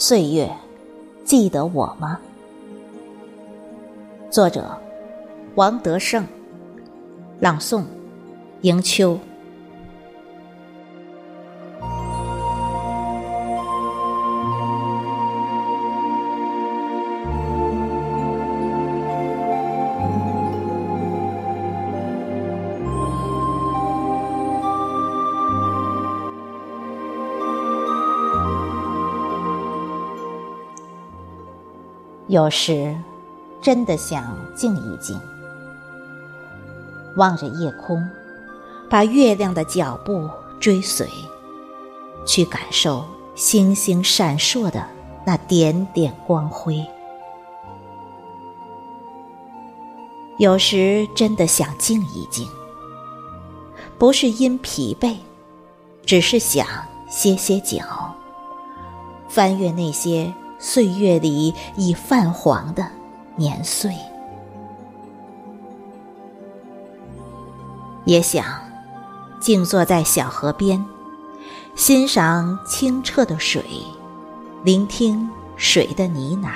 岁月，记得我吗？作者：王德胜，朗诵：迎秋。有时，真的想静一静，望着夜空，把月亮的脚步追随，去感受星星闪烁的那点点光辉。有时真的想静一静，不是因疲惫，只是想歇歇脚，翻阅那些。岁月里已泛黄的年岁，也想静坐在小河边，欣赏清澈的水，聆听水的呢喃，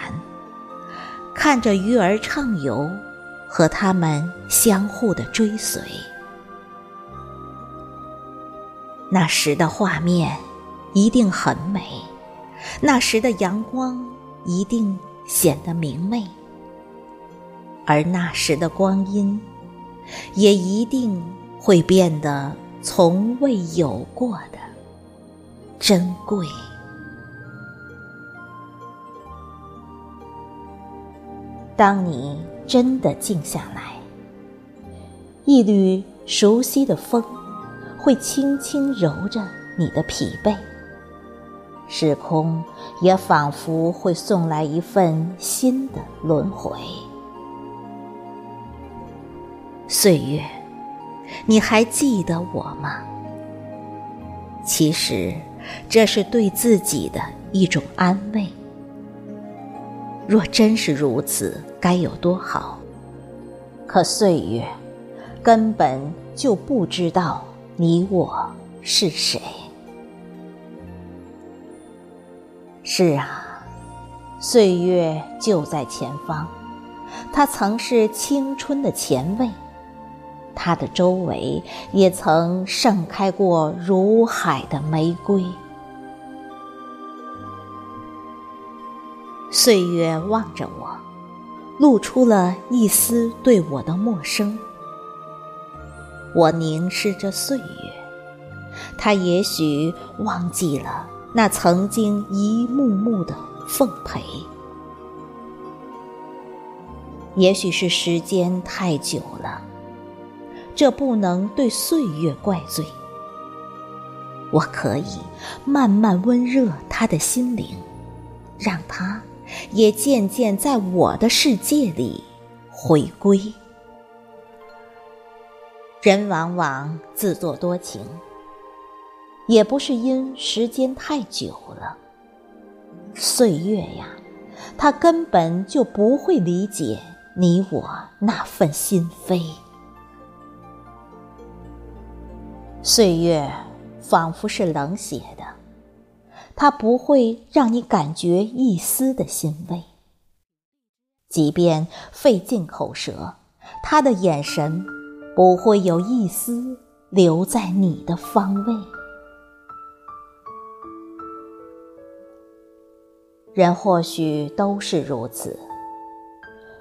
看着鱼儿畅游，和它们相互的追随。那时的画面一定很美。那时的阳光一定显得明媚，而那时的光阴也一定会变得从未有过的珍贵。当你真的静下来，一缕熟悉的风会轻轻揉着你的疲惫。时空也仿佛会送来一份新的轮回。岁月，你还记得我吗？其实，这是对自己的一种安慰。若真是如此，该有多好！可岁月，根本就不知道你我是谁。是啊，岁月就在前方，它曾是青春的前卫，它的周围也曾盛开过如海的玫瑰。岁月望着我，露出了一丝对我的陌生。我凝视着岁月，它也许忘记了。那曾经一幕幕的奉陪，也许是时间太久了，这不能对岁月怪罪。我可以慢慢温热他的心灵，让他也渐渐在我的世界里回归。人往往自作多情。也不是因时间太久了，岁月呀，它根本就不会理解你我那份心扉。岁月仿佛是冷血的，它不会让你感觉一丝的欣慰。即便费尽口舌，他的眼神不会有一丝留在你的方位。人或许都是如此，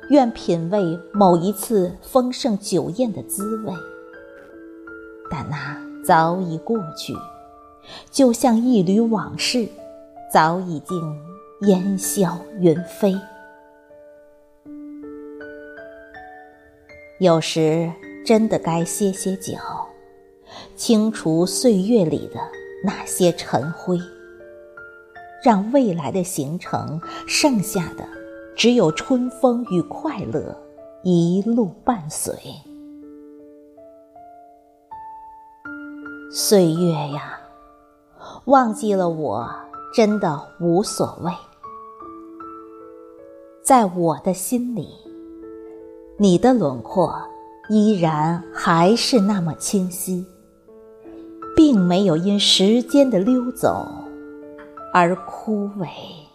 愿品味某一次丰盛酒宴的滋味，但那早已过去，就像一缕往事，早已经烟消云飞。有时真的该歇歇脚，清除岁月里的那些尘灰。让未来的行程，剩下的只有春风与快乐，一路伴随。岁月呀，忘记了我，真的无所谓。在我的心里，你的轮廓依然还是那么清晰，并没有因时间的溜走。而枯萎。